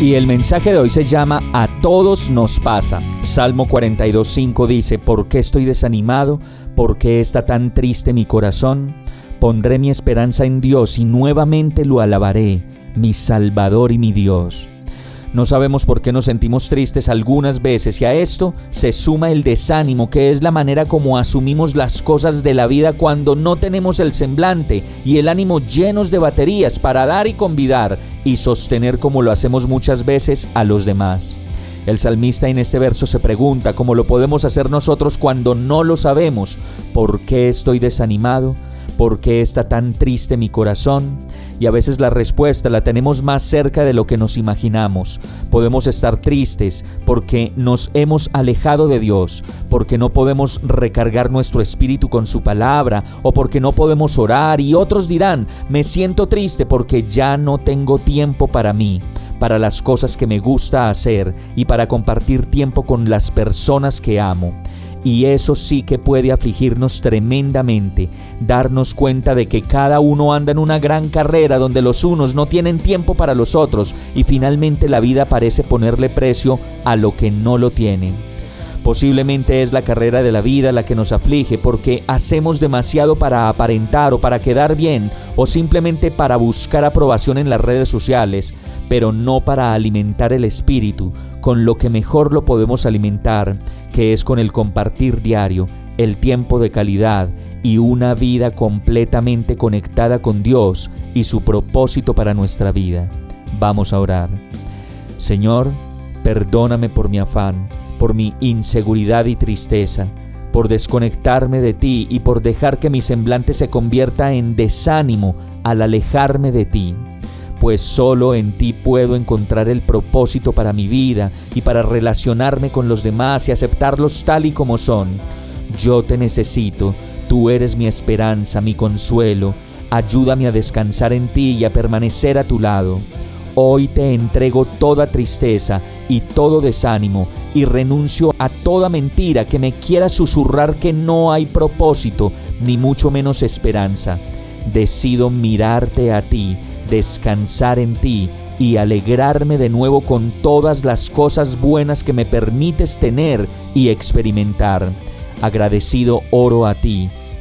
Y el mensaje de hoy se llama A todos nos pasa. Salmo 42.5 dice, ¿por qué estoy desanimado? ¿Por qué está tan triste mi corazón? Pondré mi esperanza en Dios y nuevamente lo alabaré, mi Salvador y mi Dios. No sabemos por qué nos sentimos tristes algunas veces y a esto se suma el desánimo, que es la manera como asumimos las cosas de la vida cuando no tenemos el semblante y el ánimo llenos de baterías para dar y convidar y sostener como lo hacemos muchas veces a los demás. El salmista en este verso se pregunta cómo lo podemos hacer nosotros cuando no lo sabemos. ¿Por qué estoy desanimado? ¿Por qué está tan triste mi corazón? Y a veces la respuesta la tenemos más cerca de lo que nos imaginamos. Podemos estar tristes porque nos hemos alejado de Dios, porque no podemos recargar nuestro espíritu con su palabra o porque no podemos orar y otros dirán, me siento triste porque ya no tengo tiempo para mí para las cosas que me gusta hacer y para compartir tiempo con las personas que amo. Y eso sí que puede afligirnos tremendamente, darnos cuenta de que cada uno anda en una gran carrera donde los unos no tienen tiempo para los otros y finalmente la vida parece ponerle precio a lo que no lo tienen. Posiblemente es la carrera de la vida la que nos aflige porque hacemos demasiado para aparentar o para quedar bien o simplemente para buscar aprobación en las redes sociales, pero no para alimentar el espíritu con lo que mejor lo podemos alimentar, que es con el compartir diario, el tiempo de calidad, y una vida completamente conectada con Dios y su propósito para nuestra vida. Vamos a orar. Señor, perdóname por mi afán, por mi inseguridad y tristeza, por desconectarme de ti y por dejar que mi semblante se convierta en desánimo al alejarme de ti pues solo en ti puedo encontrar el propósito para mi vida y para relacionarme con los demás y aceptarlos tal y como son. Yo te necesito Tú eres mi esperanza, mi consuelo. Ayúdame a descansar en ti y a permanecer a tu lado. Hoy te entrego toda tristeza y todo desánimo y renuncio a toda mentira que me quiera susurrar que no hay propósito, ni mucho menos esperanza. Decido mirarte a ti, descansar en ti y alegrarme de nuevo con todas las cosas buenas que me permites tener y experimentar. Agradecido oro a ti